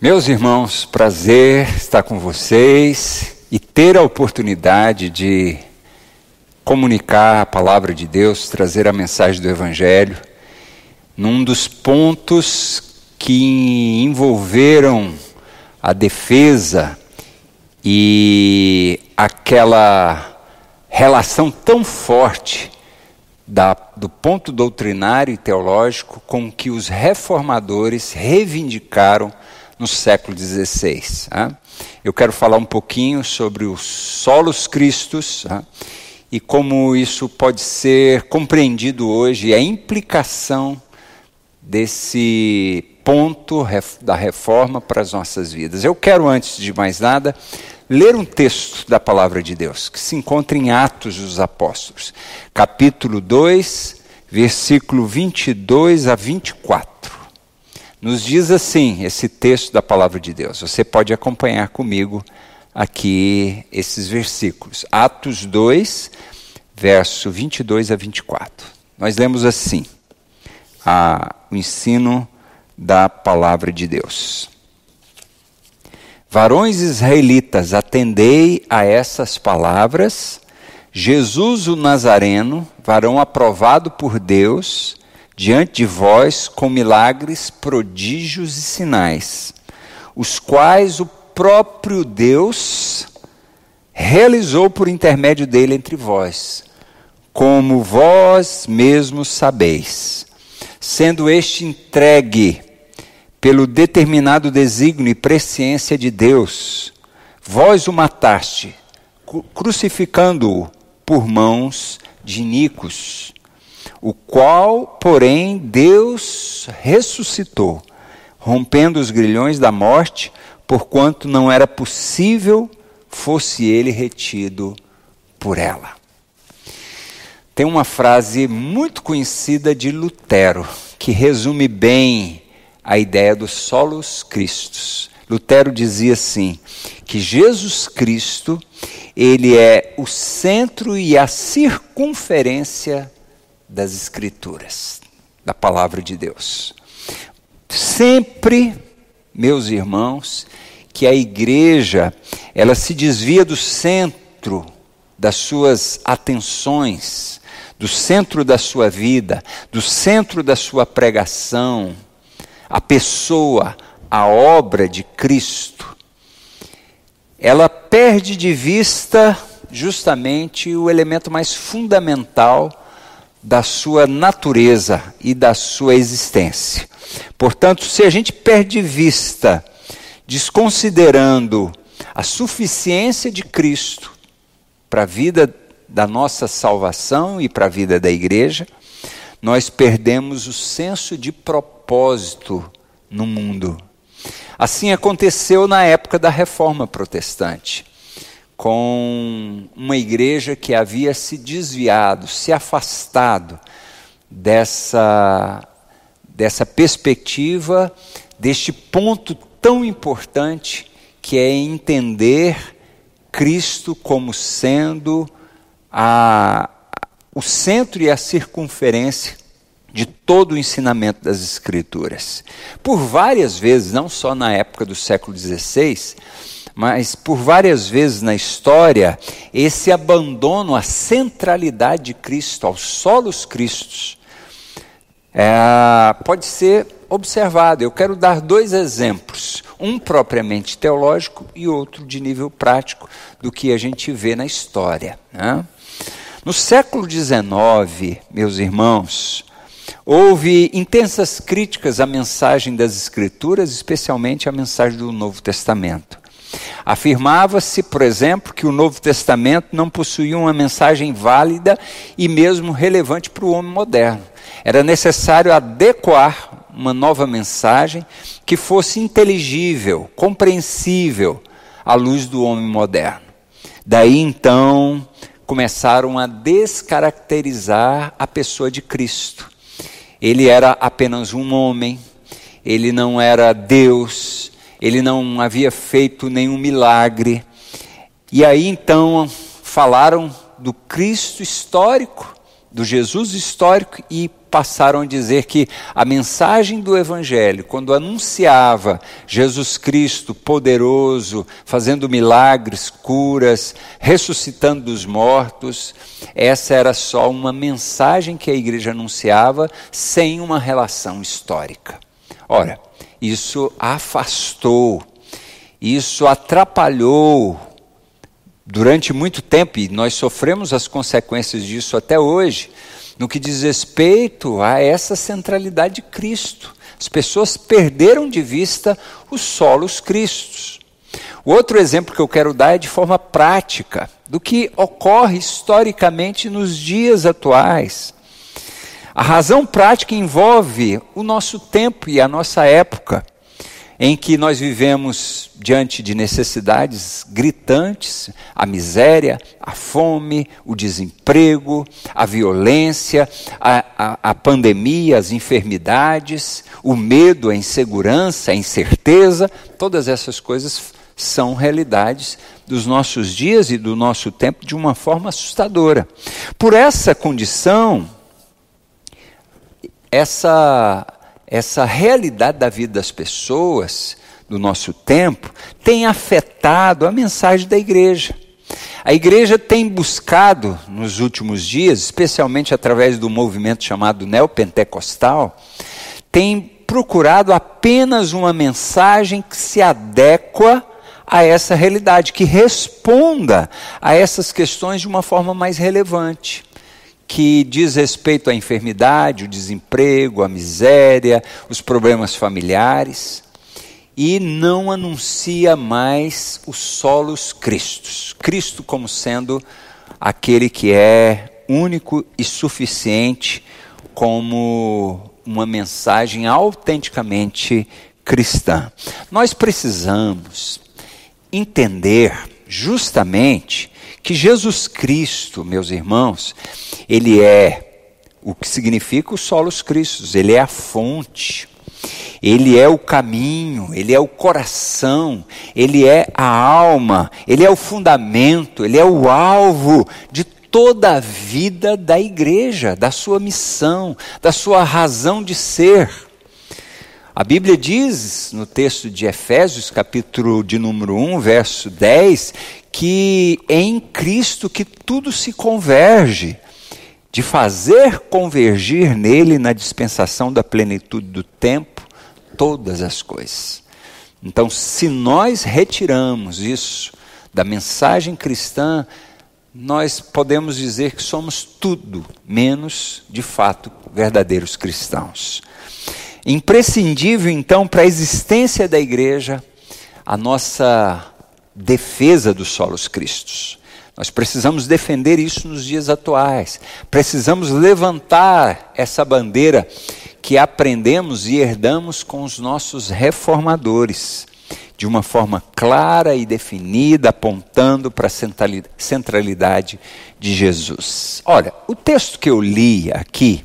Meus irmãos, prazer estar com vocês e ter a oportunidade de comunicar a palavra de Deus, trazer a mensagem do Evangelho, num dos pontos que envolveram a defesa e aquela relação tão forte da, do ponto doutrinário e teológico com que os reformadores reivindicaram no século XVI. Eu quero falar um pouquinho sobre os solos cristos e como isso pode ser compreendido hoje, e a implicação desse ponto da reforma para as nossas vidas. Eu quero, antes de mais nada, ler um texto da palavra de Deus, que se encontra em Atos dos Apóstolos, capítulo 2, versículo 22 a 24. Nos diz assim esse texto da palavra de Deus. Você pode acompanhar comigo aqui esses versículos. Atos 2, verso 22 a 24. Nós lemos assim a, o ensino da palavra de Deus. Varões israelitas, atendei a essas palavras. Jesus o Nazareno, varão aprovado por Deus, diante de vós com milagres, prodígios e sinais, os quais o próprio Deus realizou por intermédio dele entre vós, como vós mesmos sabeis, sendo este entregue pelo determinado desígnio e presciência de Deus, vós o mataste, crucificando-o por mãos de Nicos o qual, porém, Deus ressuscitou, rompendo os grilhões da morte, porquanto não era possível fosse ele retido por ela. Tem uma frase muito conhecida de Lutero, que resume bem a ideia dos solos Cristos. Lutero dizia assim: que Jesus Cristo, ele é o centro e a circunferência das Escrituras, da palavra de Deus. Sempre, meus irmãos, que a igreja ela se desvia do centro das suas atenções, do centro da sua vida, do centro da sua pregação, a pessoa, a obra de Cristo, ela perde de vista justamente o elemento mais fundamental da sua natureza e da sua existência. Portanto, se a gente perde vista, desconsiderando a suficiência de Cristo para a vida da nossa salvação e para a vida da igreja, nós perdemos o senso de propósito no mundo. Assim aconteceu na época da reforma protestante com uma igreja que havia se desviado, se afastado dessa, dessa perspectiva, deste ponto tão importante que é entender Cristo como sendo a, o centro e a circunferência de todo o ensinamento das Escrituras. Por várias vezes, não só na época do século XVI, mas por várias vezes na história, esse abandono à centralidade de Cristo, aos solos Cristos, é, pode ser observado. Eu quero dar dois exemplos, um propriamente teológico e outro de nível prático do que a gente vê na história. Né? No século XIX, meus irmãos, houve intensas críticas à mensagem das Escrituras, especialmente à mensagem do Novo Testamento. Afirmava-se, por exemplo, que o Novo Testamento não possuía uma mensagem válida e mesmo relevante para o homem moderno. Era necessário adequar uma nova mensagem que fosse inteligível, compreensível à luz do homem moderno. Daí então começaram a descaracterizar a pessoa de Cristo. Ele era apenas um homem, ele não era Deus, ele não havia feito nenhum milagre. E aí então falaram do Cristo histórico, do Jesus histórico e passaram a dizer que a mensagem do Evangelho, quando anunciava Jesus Cristo poderoso, fazendo milagres, curas, ressuscitando dos mortos, essa era só uma mensagem que a igreja anunciava sem uma relação histórica. Ora, isso afastou, isso atrapalhou durante muito tempo, e nós sofremos as consequências disso até hoje, no que diz respeito a essa centralidade de Cristo. As pessoas perderam de vista os solos cristos. O outro exemplo que eu quero dar é de forma prática, do que ocorre historicamente nos dias atuais. A razão prática envolve o nosso tempo e a nossa época em que nós vivemos diante de necessidades gritantes, a miséria, a fome, o desemprego, a violência, a, a, a, pandemia, as enfermidades, o medo, a insegurança, a incerteza, todas essas coisas são realidades dos nossos dias e do nosso tempo de uma forma assustadora. Por essa condição, essa essa realidade da vida das pessoas, do nosso tempo, tem afetado a mensagem da igreja. A igreja tem buscado nos últimos dias, especialmente através do movimento chamado neopentecostal, tem procurado apenas uma mensagem que se adequa a essa realidade, que responda a essas questões de uma forma mais relevante que diz respeito à enfermidade, o desemprego, a miséria, os problemas familiares, e não anuncia mais os solos Cristos. Cristo como sendo aquele que é único e suficiente como uma mensagem autenticamente cristã. Nós precisamos entender justamente que Jesus Cristo, meus irmãos, ele é o que significa os solos cristos, ele é a fonte. Ele é o caminho, ele é o coração, ele é a alma, ele é o fundamento, ele é o alvo de toda a vida da igreja, da sua missão, da sua razão de ser. A Bíblia diz no texto de Efésios, capítulo de número 1, verso 10, que é em Cristo que tudo se converge, de fazer convergir nele na dispensação da plenitude do tempo todas as coisas. Então, se nós retiramos isso da mensagem cristã, nós podemos dizer que somos tudo menos, de fato, verdadeiros cristãos. Imprescindível, então, para a existência da igreja, a nossa defesa dos solos cristos. Nós precisamos defender isso nos dias atuais. Precisamos levantar essa bandeira que aprendemos e herdamos com os nossos reformadores, de uma forma clara e definida, apontando para a centralidade de Jesus. Olha, o texto que eu li aqui,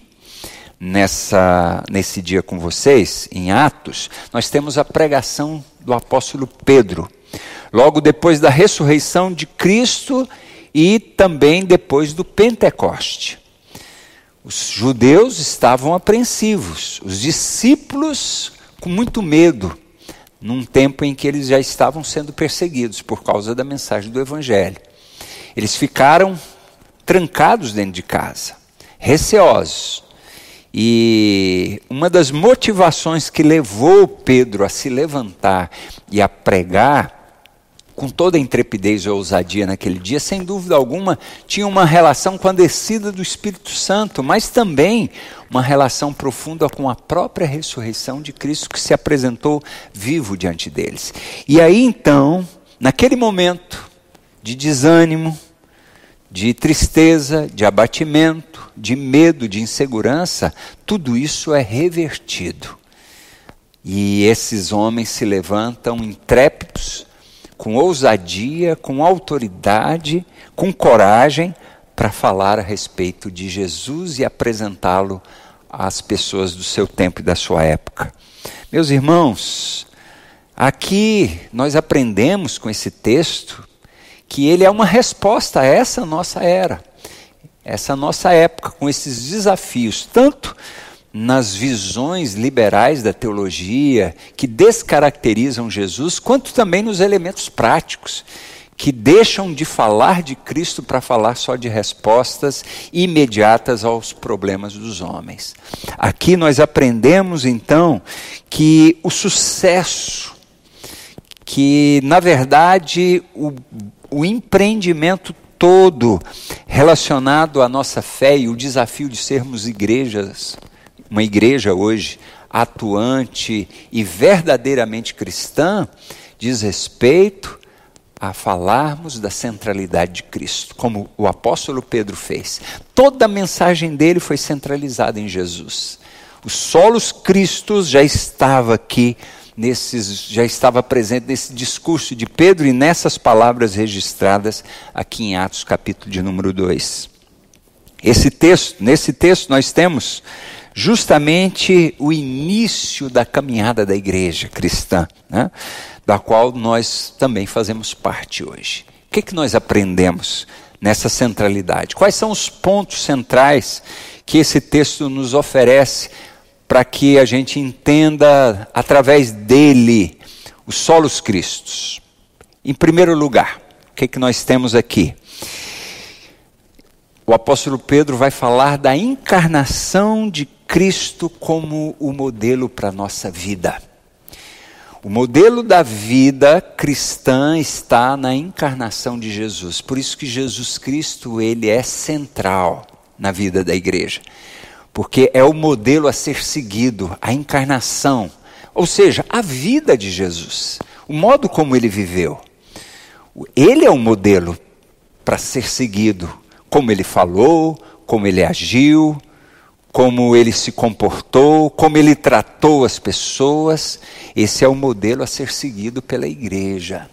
nessa, nesse dia com vocês, em Atos, nós temos a pregação do apóstolo Pedro logo depois da ressurreição de Cristo e também depois do Pentecoste. Os judeus estavam apreensivos, os discípulos com muito medo, num tempo em que eles já estavam sendo perseguidos por causa da mensagem do Evangelho. Eles ficaram trancados dentro de casa, receosos. E uma das motivações que levou Pedro a se levantar e a pregar com toda a intrepidez e ousadia naquele dia, sem dúvida alguma, tinha uma relação com a descida do Espírito Santo, mas também uma relação profunda com a própria ressurreição de Cristo que se apresentou vivo diante deles. E aí então, naquele momento de desânimo, de tristeza, de abatimento, de medo, de insegurança, tudo isso é revertido. E esses homens se levantam intrépidos com ousadia, com autoridade, com coragem para falar a respeito de Jesus e apresentá-lo às pessoas do seu tempo e da sua época. Meus irmãos, aqui nós aprendemos com esse texto que ele é uma resposta a essa nossa era. essa nossa época, com esses desafios, tanto nas visões liberais da teologia, que descaracterizam Jesus, quanto também nos elementos práticos, que deixam de falar de Cristo para falar só de respostas imediatas aos problemas dos homens. Aqui nós aprendemos então que o sucesso, que na verdade o, o empreendimento todo relacionado à nossa fé e o desafio de sermos igrejas uma igreja hoje atuante e verdadeiramente cristã, diz respeito a falarmos da centralidade de Cristo, como o apóstolo Pedro fez. Toda a mensagem dele foi centralizada em Jesus. O solos Cristos já estava aqui nesses já estava presente nesse discurso de Pedro e nessas palavras registradas aqui em Atos capítulo de número 2. Esse texto, nesse texto nós temos justamente o início da caminhada da igreja cristã, né? da qual nós também fazemos parte hoje. O que, que nós aprendemos nessa centralidade? Quais são os pontos centrais que esse texto nos oferece para que a gente entenda, através dele, os solos cristos? Em primeiro lugar, o que, que nós temos aqui? O apóstolo Pedro vai falar da encarnação de Cristo como o modelo para a nossa vida. O modelo da vida cristã está na encarnação de Jesus. Por isso que Jesus Cristo, ele é central na vida da igreja. Porque é o modelo a ser seguido, a encarnação, ou seja, a vida de Jesus, o modo como ele viveu. Ele é o modelo para ser seguido, como ele falou, como ele agiu, como ele se comportou, como ele tratou as pessoas. Esse é o modelo a ser seguido pela igreja.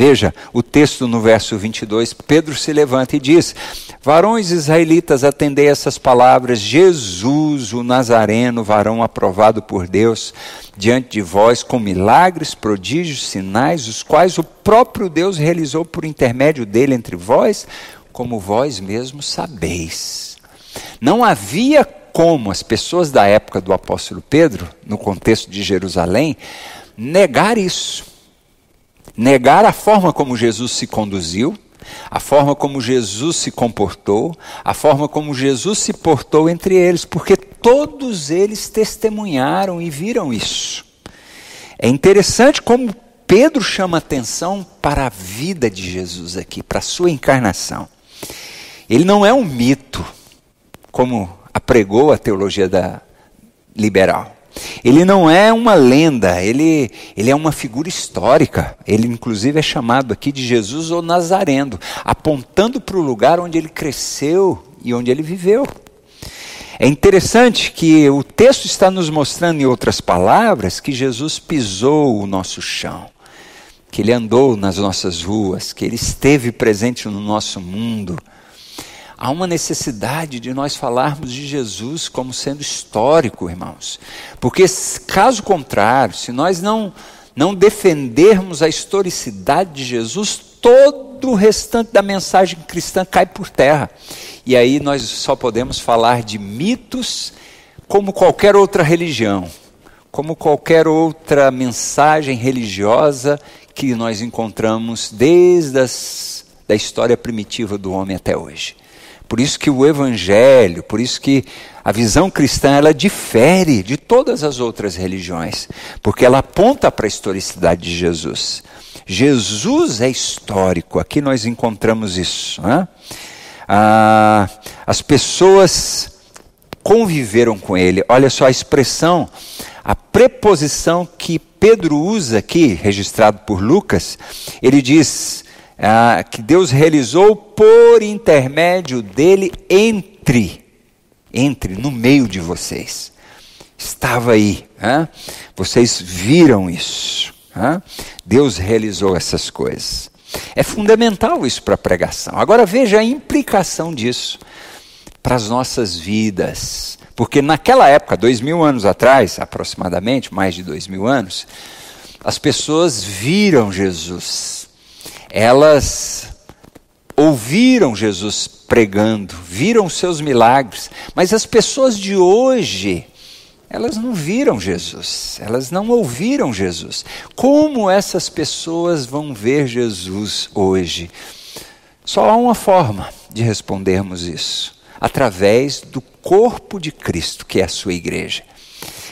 Veja o texto no verso 22, Pedro se levanta e diz: Varões israelitas, atendei essas palavras. Jesus, o Nazareno, varão aprovado por Deus, diante de vós, com milagres, prodígios, sinais, os quais o próprio Deus realizou por intermédio dele entre vós, como vós mesmos sabeis. Não havia como as pessoas da época do apóstolo Pedro, no contexto de Jerusalém, negar isso. Negar a forma como Jesus se conduziu, a forma como Jesus se comportou, a forma como Jesus se portou entre eles, porque todos eles testemunharam e viram isso. É interessante como Pedro chama atenção para a vida de Jesus aqui, para a sua encarnação. Ele não é um mito, como apregou a teologia da liberal. Ele não é uma lenda, ele, ele é uma figura histórica. Ele, inclusive, é chamado aqui de Jesus ou Nazareno, apontando para o lugar onde ele cresceu e onde ele viveu. É interessante que o texto está nos mostrando, em outras palavras, que Jesus pisou o nosso chão, que ele andou nas nossas ruas, que ele esteve presente no nosso mundo há uma necessidade de nós falarmos de Jesus como sendo histórico, irmãos. Porque, caso contrário, se nós não, não defendermos a historicidade de Jesus, todo o restante da mensagem cristã cai por terra. E aí nós só podemos falar de mitos como qualquer outra religião, como qualquer outra mensagem religiosa que nós encontramos desde as, da história primitiva do homem até hoje. Por isso que o evangelho, por isso que a visão cristã ela difere de todas as outras religiões, porque ela aponta para a historicidade de Jesus. Jesus é histórico, aqui nós encontramos isso. Né? Ah, as pessoas conviveram com ele. Olha só a expressão, a preposição que Pedro usa aqui, registrado por Lucas, ele diz ah, que Deus realizou por intermédio dele entre, entre, no meio de vocês. Estava aí, ah? vocês viram isso. Ah? Deus realizou essas coisas. É fundamental isso para a pregação. Agora veja a implicação disso para as nossas vidas. Porque naquela época, dois mil anos atrás, aproximadamente, mais de dois mil anos, as pessoas viram Jesus elas ouviram Jesus pregando, viram seus milagres, mas as pessoas de hoje, elas não viram Jesus, elas não ouviram Jesus. Como essas pessoas vão ver Jesus hoje? Só há uma forma de respondermos isso: através do corpo de Cristo, que é a sua igreja.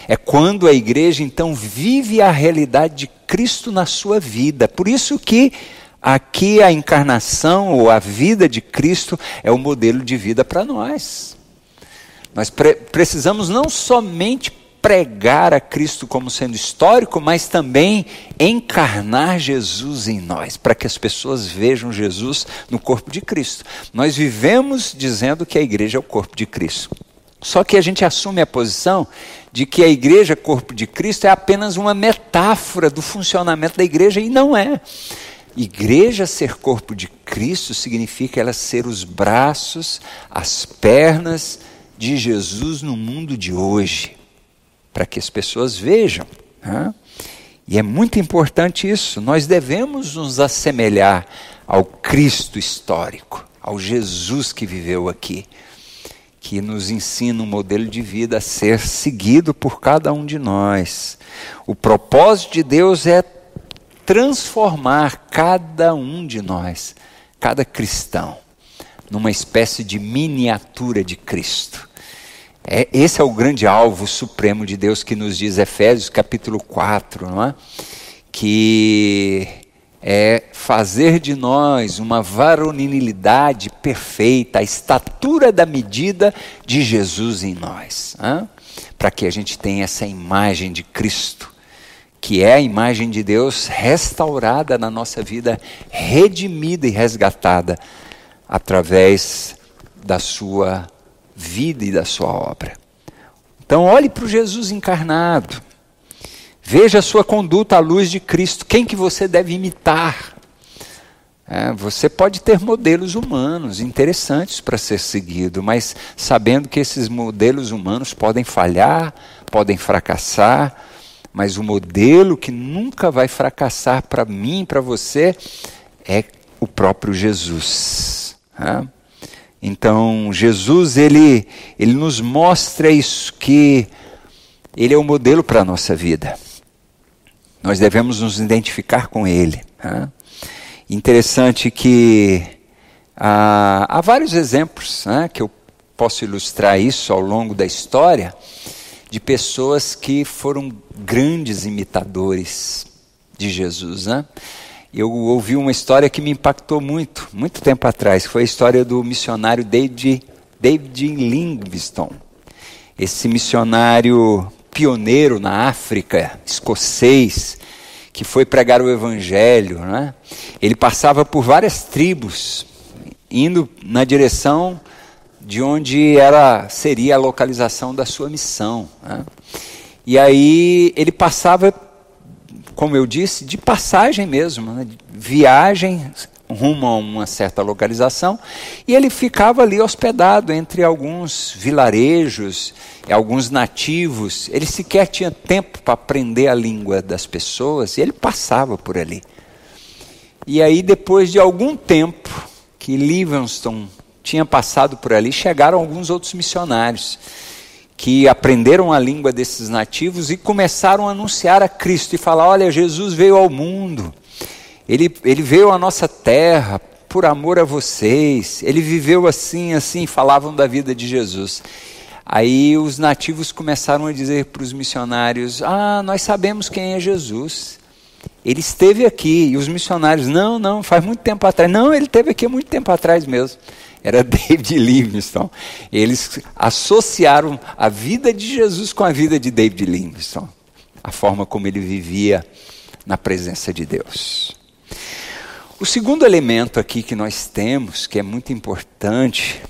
É quando a igreja então vive a realidade de Cristo na sua vida. Por isso que aqui a encarnação ou a vida de Cristo é o modelo de vida para nós. Nós pre precisamos não somente pregar a Cristo como sendo histórico, mas também encarnar Jesus em nós, para que as pessoas vejam Jesus no corpo de Cristo. Nós vivemos dizendo que a igreja é o corpo de Cristo. Só que a gente assume a posição de que a igreja, corpo de Cristo, é apenas uma metáfora do funcionamento da igreja, e não é. Igreja ser corpo de Cristo significa ela ser os braços, as pernas de Jesus no mundo de hoje, para que as pessoas vejam. Né? E é muito importante isso. Nós devemos nos assemelhar ao Cristo histórico, ao Jesus que viveu aqui que nos ensina um modelo de vida a ser seguido por cada um de nós. O propósito de Deus é transformar cada um de nós, cada cristão, numa espécie de miniatura de Cristo. É, esse é o grande alvo supremo de Deus que nos diz Efésios capítulo 4, não é? Que é fazer de nós uma varonilidade perfeita, a estatura da medida de Jesus em nós, para que a gente tenha essa imagem de Cristo, que é a imagem de Deus restaurada na nossa vida, redimida e resgatada através da sua vida e da sua obra. Então, olhe para o Jesus encarnado. Veja a sua conduta à luz de Cristo. Quem que você deve imitar? É, você pode ter modelos humanos interessantes para ser seguido, mas sabendo que esses modelos humanos podem falhar, podem fracassar, mas o modelo que nunca vai fracassar para mim, para você, é o próprio Jesus. É? Então, Jesus, ele, ele nos mostra isso, que ele é o modelo para a nossa vida. Nós devemos nos identificar com ele. Né? Interessante que ah, há vários exemplos né, que eu posso ilustrar isso ao longo da história de pessoas que foram grandes imitadores de Jesus. Né? Eu ouvi uma história que me impactou muito, muito tempo atrás, foi a história do missionário David, David Livingstone. Esse missionário pioneiro na África, escocês, que foi pregar o evangelho, né? Ele passava por várias tribos, indo na direção de onde era seria a localização da sua missão. Né? E aí ele passava, como eu disse, de passagem mesmo, né? viagem rumo a uma certa localização, e ele ficava ali hospedado entre alguns vilarejos, alguns nativos. Ele sequer tinha tempo para aprender a língua das pessoas, e ele passava por ali. E aí, depois de algum tempo que Livingstone tinha passado por ali, chegaram alguns outros missionários que aprenderam a língua desses nativos e começaram a anunciar a Cristo e falar: olha, Jesus veio ao mundo. Ele, ele veio à nossa terra por amor a vocês. Ele viveu assim, assim, falavam da vida de Jesus. Aí os nativos começaram a dizer para os missionários: Ah, nós sabemos quem é Jesus. Ele esteve aqui. E os missionários: Não, não, faz muito tempo atrás. Não, ele esteve aqui há muito tempo atrás mesmo. Era David Livingstone. Eles associaram a vida de Jesus com a vida de David Livingstone. A forma como ele vivia na presença de Deus. O segundo elemento aqui que nós temos, que é muito importante,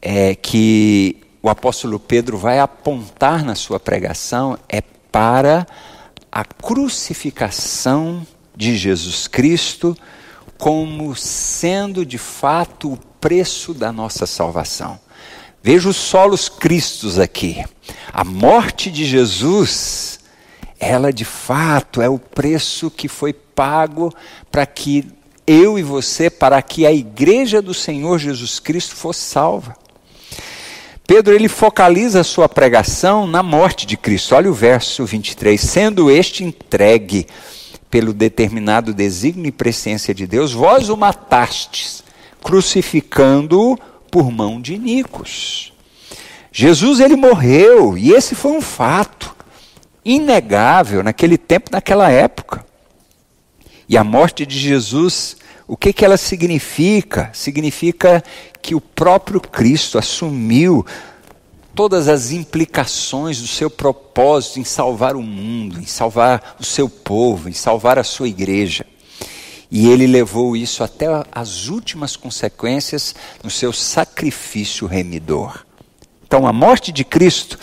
é que o apóstolo Pedro vai apontar na sua pregação é para a crucificação de Jesus Cristo como sendo de fato o preço da nossa salvação. Veja os solos cristos aqui. A morte de Jesus, ela de fato é o preço que foi pago para que eu e você, para que a igreja do Senhor Jesus Cristo fosse salva. Pedro ele focaliza a sua pregação na morte de Cristo. Olha o verso 23, sendo este entregue pelo determinado desígnio e presciência de Deus, vós o matastes, crucificando-o por mão de Nicos. Jesus ele morreu, e esse foi um fato inegável naquele tempo, naquela época. E a morte de Jesus, o que, que ela significa? Significa que o próprio Cristo assumiu todas as implicações do seu propósito em salvar o mundo, em salvar o seu povo, em salvar a sua igreja. E ele levou isso até as últimas consequências no seu sacrifício remidor. Então, a morte de Cristo,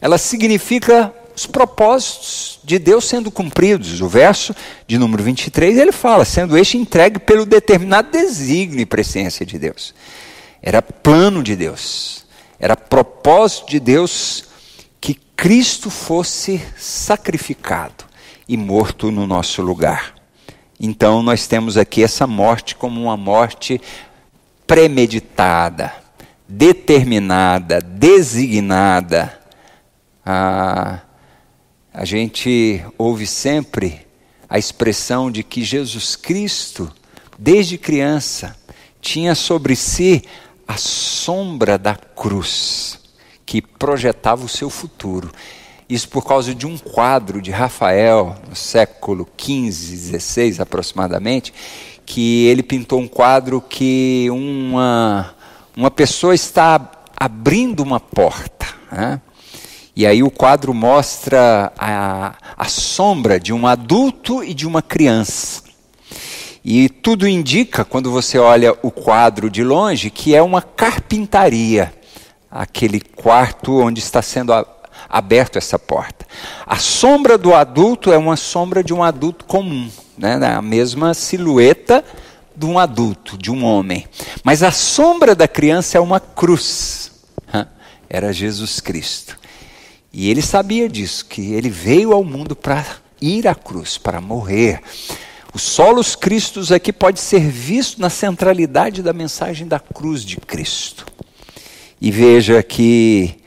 ela significa os propósitos de Deus sendo cumpridos. O verso de número 23, ele fala, sendo este entregue pelo determinado desígnio e presciência de Deus. Era plano de Deus, era propósito de Deus que Cristo fosse sacrificado e morto no nosso lugar. Então nós temos aqui essa morte como uma morte premeditada, determinada, designada. Ah, a gente ouve sempre a expressão de que Jesus Cristo, desde criança, tinha sobre si a sombra da cruz que projetava o seu futuro. Isso por causa de um quadro de Rafael, no século XV, XVI aproximadamente, que ele pintou um quadro que uma, uma pessoa está abrindo uma porta. Né? E aí o quadro mostra a, a sombra de um adulto e de uma criança. E tudo indica, quando você olha o quadro de longe, que é uma carpintaria, aquele quarto onde está sendo aberto essa porta. A sombra do adulto é uma sombra de um adulto comum, né? a mesma silhueta de um adulto, de um homem. Mas a sombra da criança é uma cruz. Era Jesus Cristo. E ele sabia disso, que ele veio ao mundo para ir à cruz, para morrer. O solos Cristos aqui pode ser visto na centralidade da mensagem da cruz de Cristo. E veja que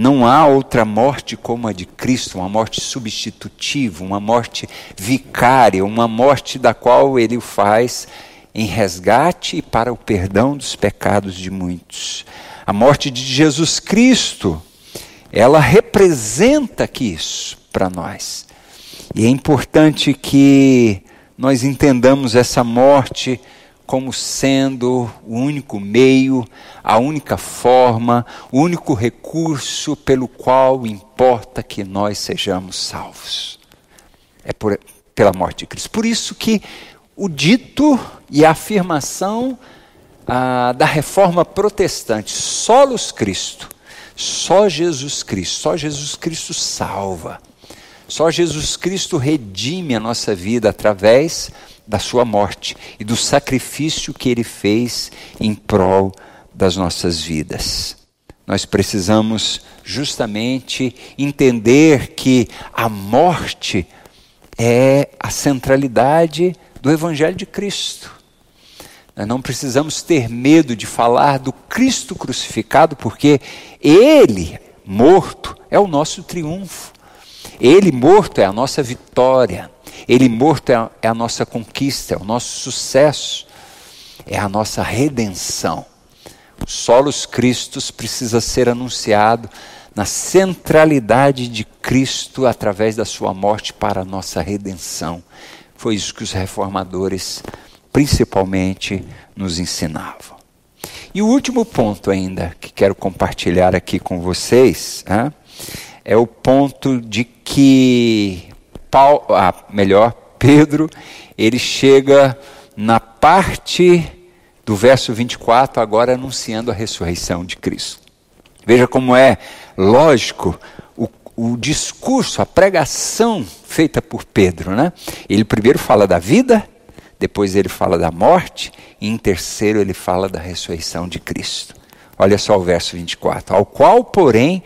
não há outra morte como a de Cristo, uma morte substitutiva, uma morte vicária, uma morte da qual ele o faz em resgate e para o perdão dos pecados de muitos. A morte de Jesus Cristo, ela representa que isso para nós. E é importante que nós entendamos essa morte como sendo o único meio, a única forma, o único recurso pelo qual importa que nós sejamos salvos. É por, pela morte de Cristo. Por isso que o dito e a afirmação ah, da reforma protestante, solos Cristo, só Jesus Cristo, só Jesus Cristo salva. Só Jesus Cristo redime a nossa vida através da sua morte e do sacrifício que ele fez em prol das nossas vidas. Nós precisamos justamente entender que a morte é a centralidade do Evangelho de Cristo. Nós não precisamos ter medo de falar do Cristo crucificado, porque Ele, morto, é o nosso triunfo. Ele morto é a nossa vitória. Ele morto é a, é a nossa conquista, é o nosso sucesso, é a nossa redenção. O solos Cristos precisa ser anunciado na centralidade de Cristo através da sua morte para a nossa redenção. Foi isso que os reformadores principalmente nos ensinavam. E o último ponto ainda que quero compartilhar aqui com vocês é, é o ponto de que Paulo, ah, melhor, Pedro, ele chega na parte do verso 24, agora anunciando a ressurreição de Cristo. Veja como é lógico o, o discurso, a pregação feita por Pedro. Né? Ele primeiro fala da vida, depois ele fala da morte, e em terceiro ele fala da ressurreição de Cristo. Olha só o verso 24: Ao qual, porém,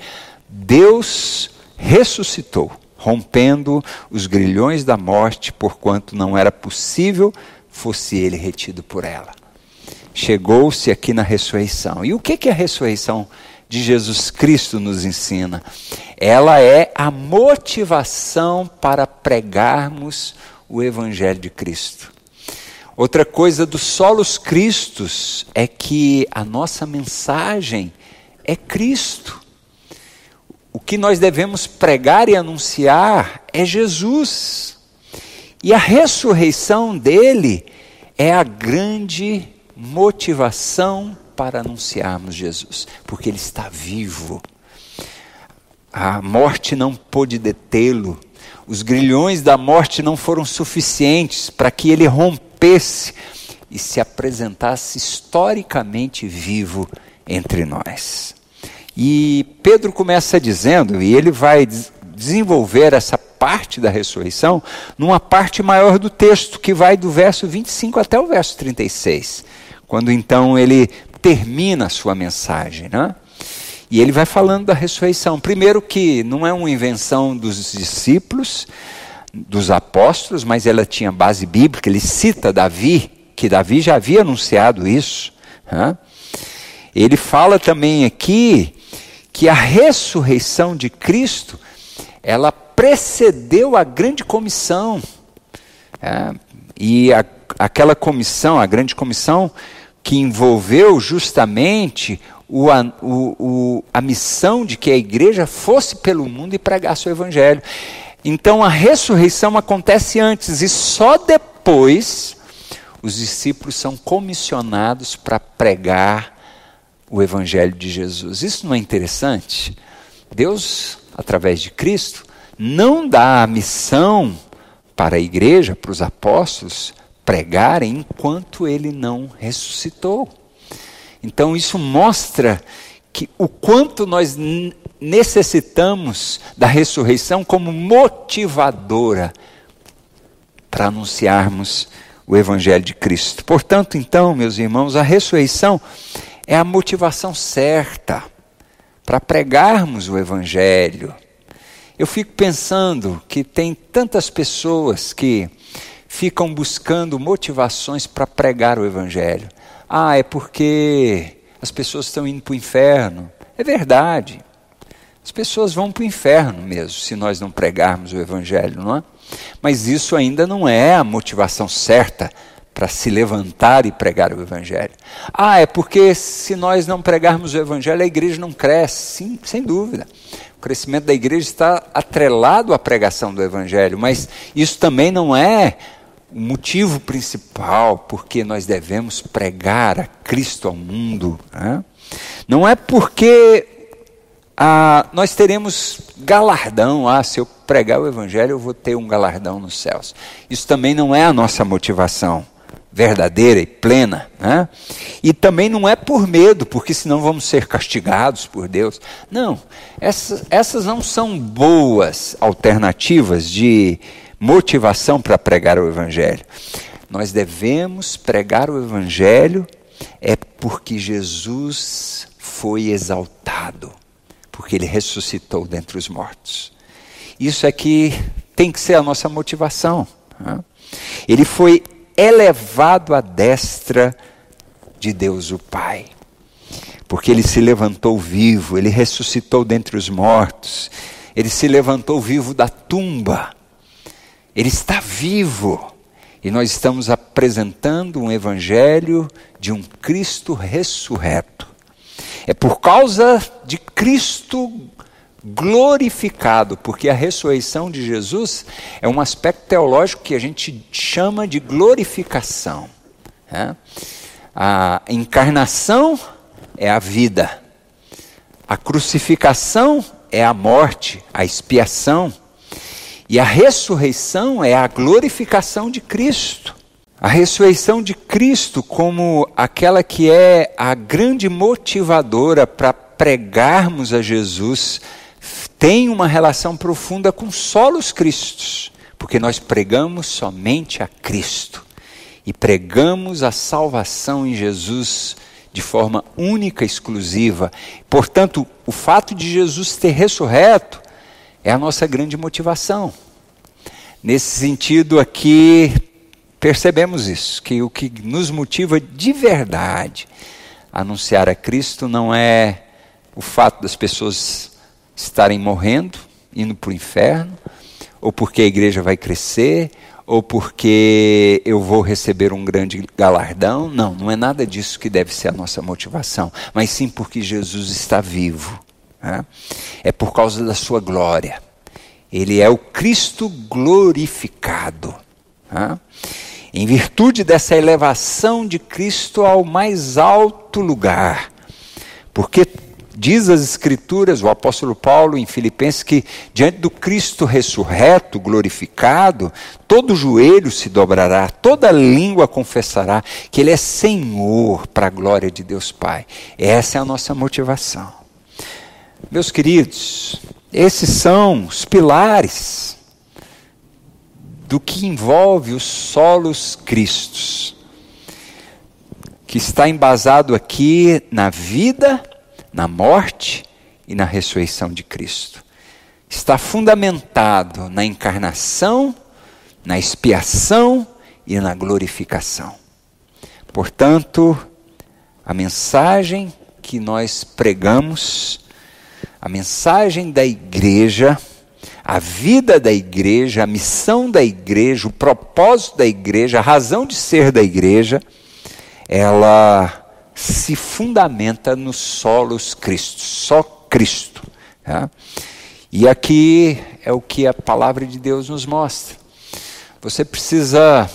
Deus ressuscitou rompendo os grilhões da morte, porquanto não era possível fosse ele retido por ela. Chegou-se aqui na ressurreição. E o que, que a ressurreição de Jesus Cristo nos ensina? Ela é a motivação para pregarmos o Evangelho de Cristo. Outra coisa dos solos Cristos é que a nossa mensagem é Cristo. O que nós devemos pregar e anunciar é Jesus. E a ressurreição dele é a grande motivação para anunciarmos Jesus, porque ele está vivo. A morte não pôde detê-lo. Os grilhões da morte não foram suficientes para que ele rompesse e se apresentasse historicamente vivo entre nós. E Pedro começa dizendo, e ele vai desenvolver essa parte da ressurreição numa parte maior do texto, que vai do verso 25 até o verso 36, quando então ele termina a sua mensagem. Né? E ele vai falando da ressurreição. Primeiro, que não é uma invenção dos discípulos, dos apóstolos, mas ela tinha base bíblica. Ele cita Davi, que Davi já havia anunciado isso. Né? Ele fala também aqui que a ressurreição de Cristo, ela precedeu a grande comissão. É, e a, aquela comissão, a grande comissão, que envolveu justamente o, a, o, o, a missão de que a igreja fosse pelo mundo e pregasse o evangelho. Então a ressurreição acontece antes e só depois os discípulos são comissionados para pregar o Evangelho de Jesus. Isso não é interessante? Deus, através de Cristo, não dá a missão para a igreja, para os apóstolos, pregarem enquanto ele não ressuscitou. Então isso mostra que o quanto nós necessitamos da ressurreição como motivadora para anunciarmos o evangelho de Cristo. Portanto, então, meus irmãos, a ressurreição é a motivação certa para pregarmos o Evangelho. Eu fico pensando que tem tantas pessoas que ficam buscando motivações para pregar o Evangelho. Ah, é porque as pessoas estão indo para o inferno. É verdade. As pessoas vão para o inferno mesmo, se nós não pregarmos o Evangelho, não é? Mas isso ainda não é a motivação certa para se levantar e pregar o Evangelho. Ah, é porque se nós não pregarmos o Evangelho, a igreja não cresce. Sim, sem dúvida. O crescimento da igreja está atrelado à pregação do Evangelho, mas isso também não é o motivo principal porque nós devemos pregar a Cristo ao mundo. Né? Não é porque ah, nós teremos galardão. Ah, se eu pregar o Evangelho, eu vou ter um galardão nos céus. Isso também não é a nossa motivação verdadeira e plena. Né? E também não é por medo, porque senão vamos ser castigados por Deus. Não, essas, essas não são boas alternativas de motivação para pregar o Evangelho. Nós devemos pregar o Evangelho é porque Jesus foi exaltado, porque ele ressuscitou dentre os mortos. Isso é que tem que ser a nossa motivação. Né? Ele foi elevado à destra de Deus o Pai. Porque ele se levantou vivo, ele ressuscitou dentre os mortos, ele se levantou vivo da tumba, ele está vivo. E nós estamos apresentando um evangelho de um Cristo ressurreto. É por causa de Cristo glorificado, porque a ressurreição de Jesus é um aspecto teológico que a gente chama de glorificação. Né? A encarnação é a vida, a crucificação é a morte, a expiação, e a ressurreição é a glorificação de Cristo. A ressurreição de Cristo, como aquela que é a grande motivadora para pregarmos a Jesus tem uma relação profunda com solos Cristos, porque nós pregamos somente a Cristo e pregamos a salvação em Jesus de forma única, exclusiva. Portanto, o fato de Jesus ter ressurreto é a nossa grande motivação. Nesse sentido aqui, percebemos isso, que o que nos motiva de verdade a anunciar a Cristo não é o fato das pessoas estarem morrendo, indo para o inferno, ou porque a igreja vai crescer, ou porque eu vou receber um grande galardão. Não, não é nada disso que deve ser a nossa motivação, mas sim porque Jesus está vivo. Né? É por causa da sua glória. Ele é o Cristo glorificado. Né? Em virtude dessa elevação de Cristo ao mais alto lugar. Porque Diz as Escrituras, o apóstolo Paulo em Filipenses, que diante do Cristo ressurreto, glorificado, todo joelho se dobrará, toda língua confessará que Ele é Senhor para a glória de Deus Pai. Essa é a nossa motivação. Meus queridos, esses são os pilares do que envolve os solos Cristos, que está embasado aqui na vida na morte e na ressurreição de Cristo. Está fundamentado na encarnação, na expiação e na glorificação. Portanto, a mensagem que nós pregamos, a mensagem da igreja, a vida da igreja, a missão da igreja, o propósito da igreja, a razão de ser da igreja, ela se fundamenta nos solos Cristo, só Cristo. Tá? E aqui é o que a palavra de Deus nos mostra. Você precisa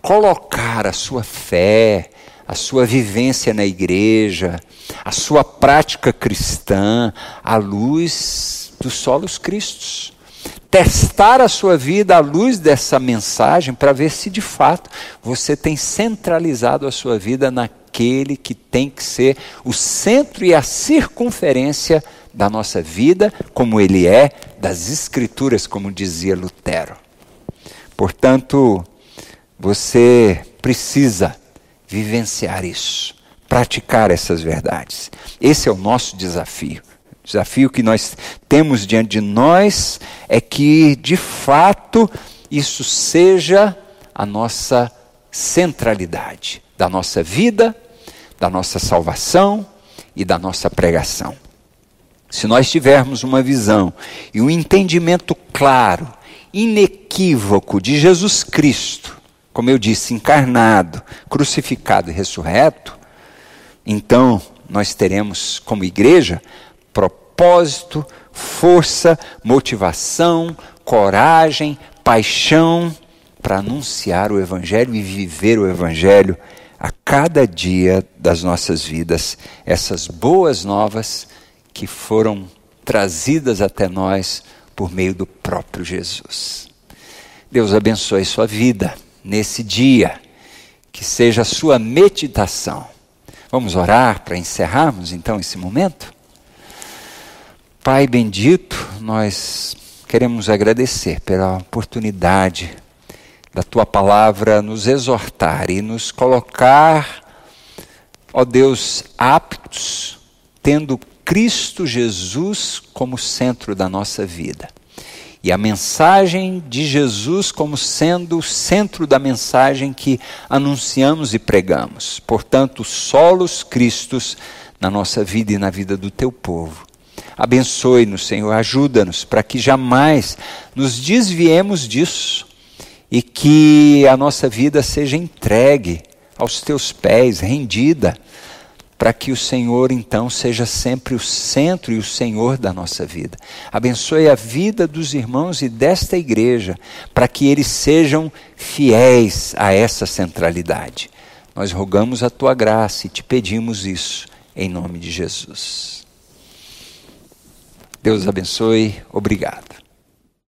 colocar a sua fé, a sua vivência na igreja, a sua prática cristã à luz dos solos Cristos. Testar a sua vida à luz dessa mensagem para ver se de fato você tem centralizado a sua vida na aquele que tem que ser o centro e a circunferência da nossa vida, como ele é das Escrituras, como dizia Lutero. Portanto, você precisa vivenciar isso, praticar essas verdades. Esse é o nosso desafio. O desafio que nós temos diante de nós é que, de fato, isso seja a nossa centralidade da nossa vida, da nossa salvação e da nossa pregação. Se nós tivermos uma visão e um entendimento claro, inequívoco de Jesus Cristo, como eu disse, encarnado, crucificado e ressurreto, então nós teremos como igreja propósito, força, motivação, coragem, paixão para anunciar o Evangelho e viver o Evangelho a cada dia das nossas vidas essas boas novas que foram trazidas até nós por meio do próprio Jesus. Deus abençoe sua vida nesse dia, que seja a sua meditação. Vamos orar para encerrarmos então esse momento? Pai bendito, nós queremos agradecer pela oportunidade da tua palavra nos exortar e nos colocar, ó Deus, aptos, tendo Cristo Jesus como centro da nossa vida. E a mensagem de Jesus como sendo o centro da mensagem que anunciamos e pregamos. Portanto, solos Cristos na nossa vida e na vida do teu povo. Abençoe-nos, Senhor, ajuda-nos para que jamais nos desviemos disso e que a nossa vida seja entregue aos teus pés, rendida, para que o Senhor então seja sempre o centro e o Senhor da nossa vida. Abençoe a vida dos irmãos e desta igreja, para que eles sejam fiéis a essa centralidade. Nós rogamos a tua graça e te pedimos isso em nome de Jesus. Deus abençoe, obrigado.